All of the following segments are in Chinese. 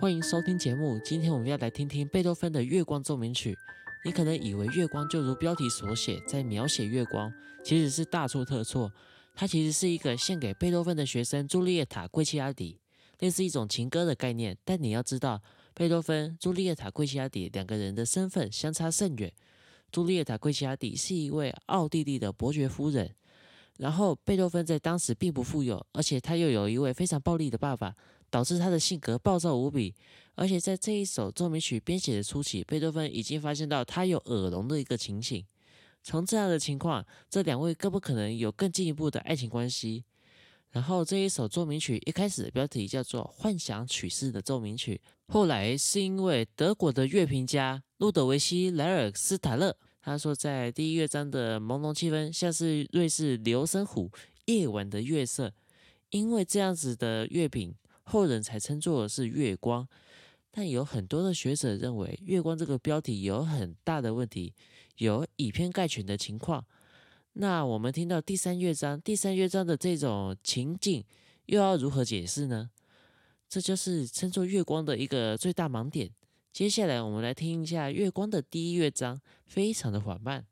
欢迎收听节目。今天我们要来听听贝多芬的《月光奏鸣曲》。你可能以为月光就如标题所写，在描写月光，其实是大错特错。它其实是一个献给贝多芬的学生朱丽叶塔·贵奇亚底，类似一种情歌的概念。但你要知道，贝多芬、朱丽叶塔·贵奇亚底两个人的身份相差甚远。朱丽叶塔·贵奇亚底是一位奥地利的伯爵夫人。然后，贝多芬在当时并不富有，而且他又有一位非常暴力的爸爸，导致他的性格暴躁无比。而且在这一首奏鸣曲编写的初期，贝多芬已经发现到他有耳聋的一个情形。从这样的情况，这两位更不可能有更进一步的爱情关系。然后这一首奏鸣曲一开始的标题叫做《幻想曲式的奏鸣曲》，后来是因为德国的乐评家路德维希·莱尔斯塔勒。他说，在第一乐章的朦胧气氛像是瑞士流声湖夜晚的月色，因为这样子的乐品，后人才称作是月光。但有很多的学者认为，月光这个标题有很大的问题，有以偏概全的情况。那我们听到第三乐章，第三乐章的这种情境，又要如何解释呢？这就是称作月光的一个最大盲点。接下来，我们来听一下《月光》的第一乐章，非常的缓慢。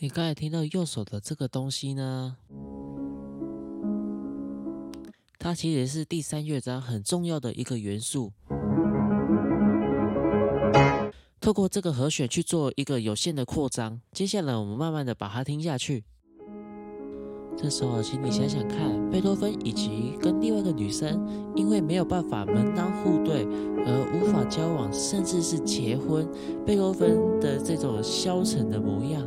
你刚才听到右手的这个东西呢？它其实是第三乐章很重要的一个元素。透过这个和弦去做一个有限的扩张。接下来我们慢慢的把它听下去。这时候，请你想想看，贝多芬以及跟另外一个女生，因为没有办法门当户对而无法交往，甚至是结婚，贝多芬的这种消沉的模样。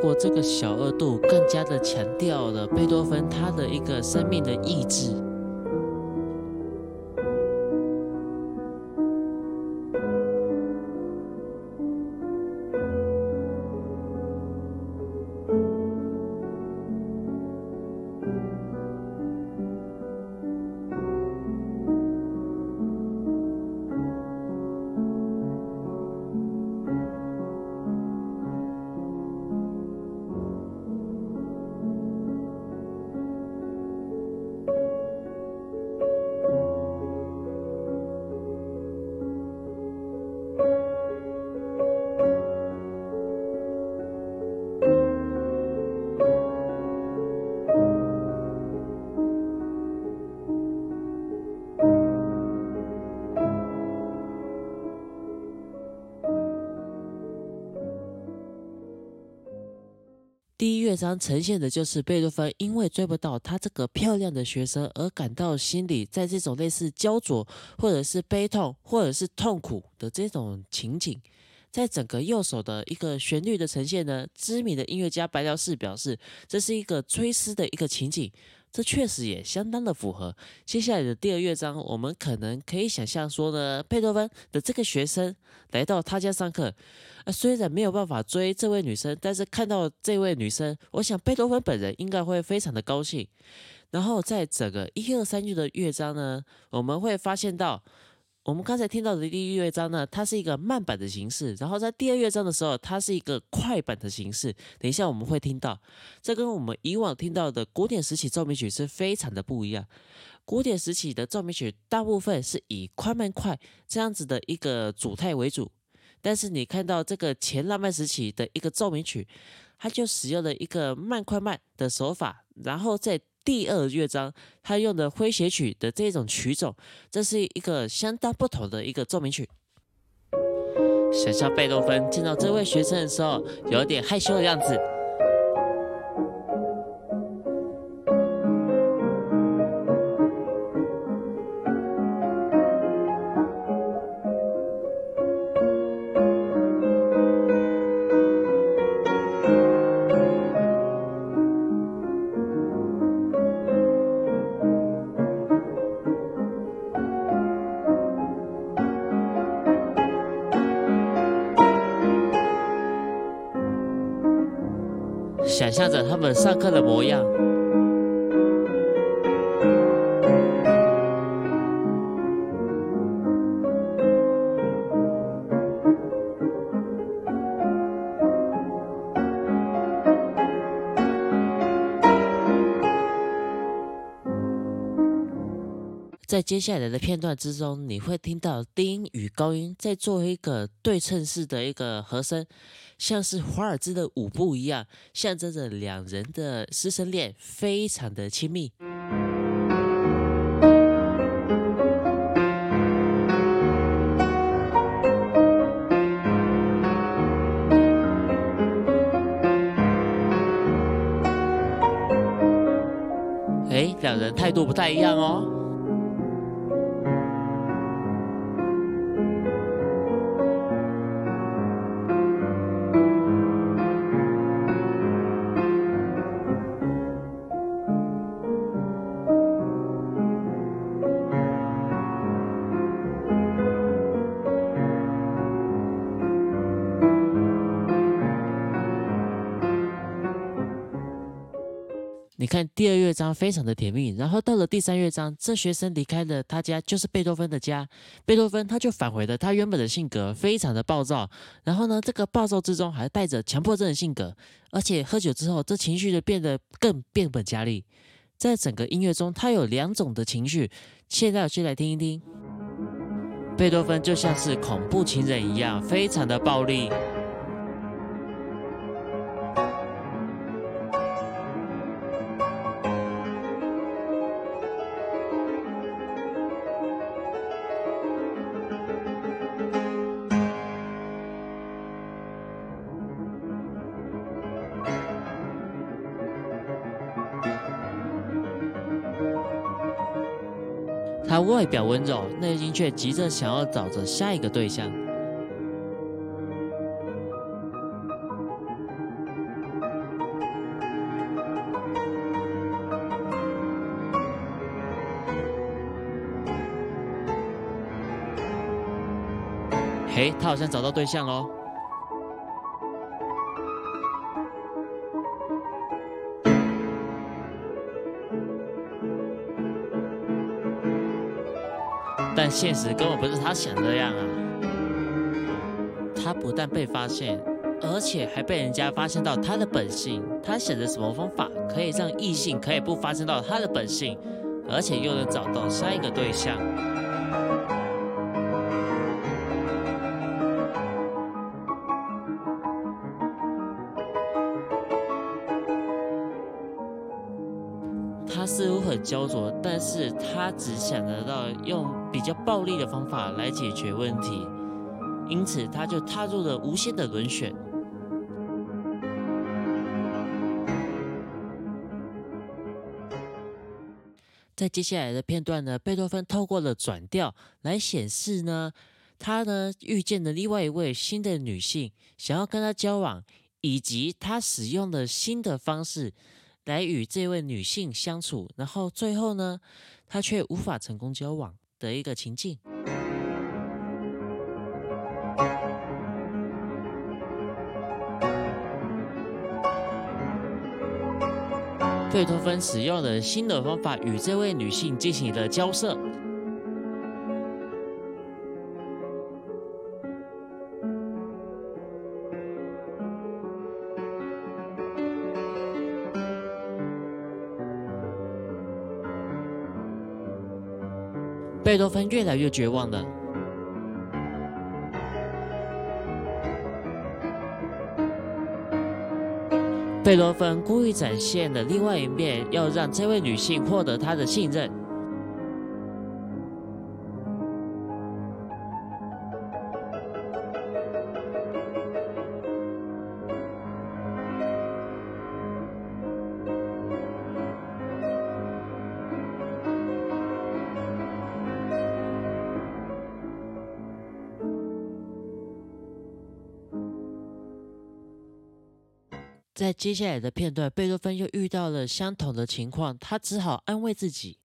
过这个小二度，更加的强调了贝多芬他的一个生命的意志。章呈现的就是贝多芬因为追不到他这个漂亮的学生而感到心里在这种类似焦灼，或者是悲痛，或者是痛苦的这种情景。在整个右手的一个旋律的呈现呢，知名的音乐家白辽士表示，这是一个追思的一个情景。这确实也相当的符合。接下来的第二乐章，我们可能可以想象说呢，贝多芬的这个学生来到他家上课，呃，虽然没有办法追这位女生，但是看到这位女生，我想贝多芬本人应该会非常的高兴。然后在整个一二三句的乐章呢，我们会发现到。我们刚才听到的第一乐章呢，它是一个慢板的形式，然后在第二乐章的时候，它是一个快板的形式。等一下我们会听到，这跟我们以往听到的古典时期奏鸣曲是非常的不一样。古典时期的奏鸣曲大部分是以快慢快这样子的一个主态为主，但是你看到这个前浪漫时期的一个奏鸣曲，它就使用了一个慢快慢的手法，然后在第二乐章，他用的诙谐曲的这种曲种，这是一个相当不同的一个奏鸣曲。想象贝多芬见到这位学生的时候，有点害羞的样子。想象着他们上课的模样。在接下来的片段之中，你会听到低音与高音在做一个对称式的一个和声，像是华尔兹的舞步一样，象征着两人的师生恋非常的亲密。哎，两人态度不太一样哦。看第二乐章非常的甜蜜，然后到了第三乐章，这学生离开了他家，就是贝多芬的家。贝多芬他就返回了他原本的性格，非常的暴躁。然后呢，这个暴躁之中还带着强迫症的性格，而且喝酒之后，这情绪就变得更变本加厉。在整个音乐中，他有两种的情绪。现在我先来听一听，贝多芬就像是恐怖情人一样，非常的暴力。他外表温柔，内心却急着想要找着下一个对象。嘿，他好像找到对象喽！但现实根本不是他想的样啊！他不但被发现，而且还被人家发现到他的本性。他想着什么方法可以让异性可以不发现到他的本性，而且又能找到下一个对象？他似乎很焦灼，但是他只想得到用比较暴力的方法来解决问题，因此他就踏入了无限的轮选。在接下来的片段呢，贝多芬透过了转调来显示呢，他呢遇见了另外一位新的女性，想要跟他交往，以及他使用的新的方式。来与这位女性相处，然后最后呢，他却无法成功交往的一个情境。贝多芬使用了新的方法与这位女性进行了交涉。贝多芬越来越绝望了。贝多芬故意展现了另外一面，要让这位女性获得他的信任。在接下来的片段，贝多芬又遇到了相同的情况，他只好安慰自己。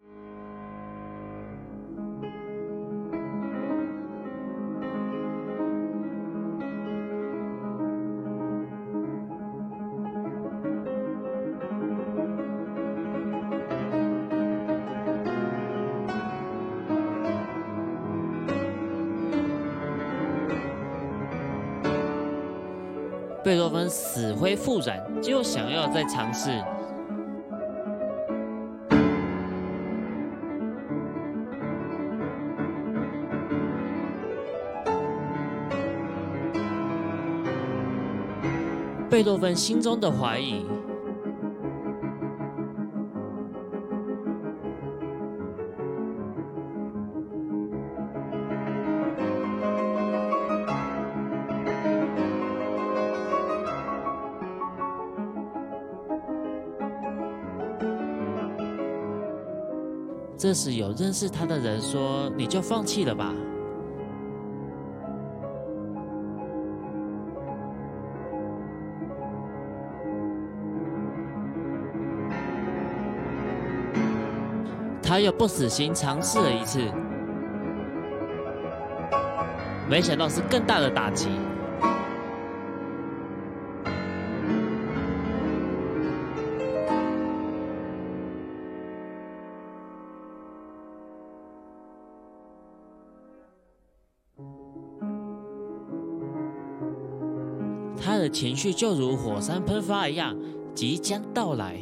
贝多芬死灰复燃，就想要再尝试。贝多芬心中的怀疑。这时，有认识他的人说：“你就放弃了吧。”他又不死心，尝试了一次，没想到是更大的打击。他的情绪就如火山喷发一样，即将到来。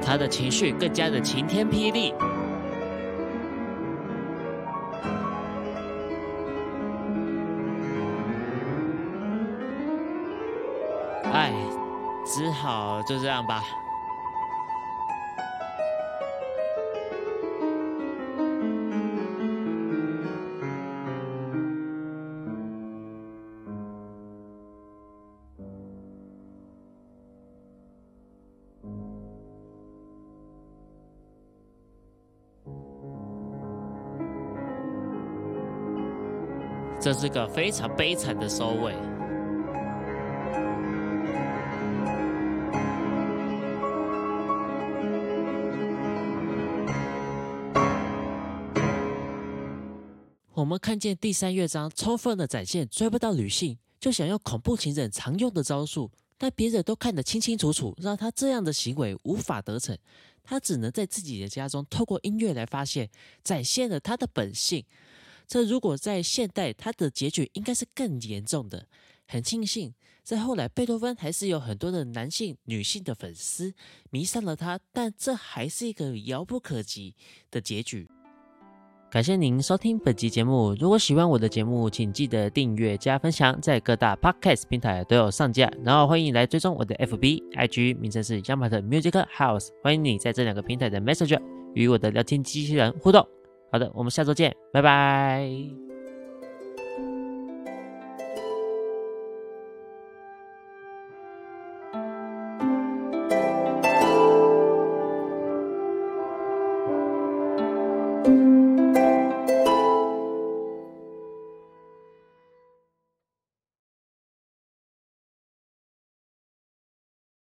他的情绪更加的晴天霹雳。哎。只好就这样吧。这是个非常悲惨的收尾。我们看见第三乐章充分的展现追不到女性就想要恐怖情人常用的招数，但别人都看得清清楚楚，让他这样的行为无法得逞。他只能在自己的家中透过音乐来发现，展现了他的本性。这如果在现代，他的结局应该是更严重的。很庆幸，在后来贝多芬还是有很多的男性、女性的粉丝迷上了他，但这还是一个遥不可及的结局。感谢您收听本期节目。如果喜欢我的节目，请记得订阅加分享，在各大 podcast 平台都有上架。然后欢迎来追踪我的 FB、IG，名称是 y a m a t Music House。欢迎你在这两个平台的 Messenger 与我的聊天机器人互动。好的，我们下周见，拜拜。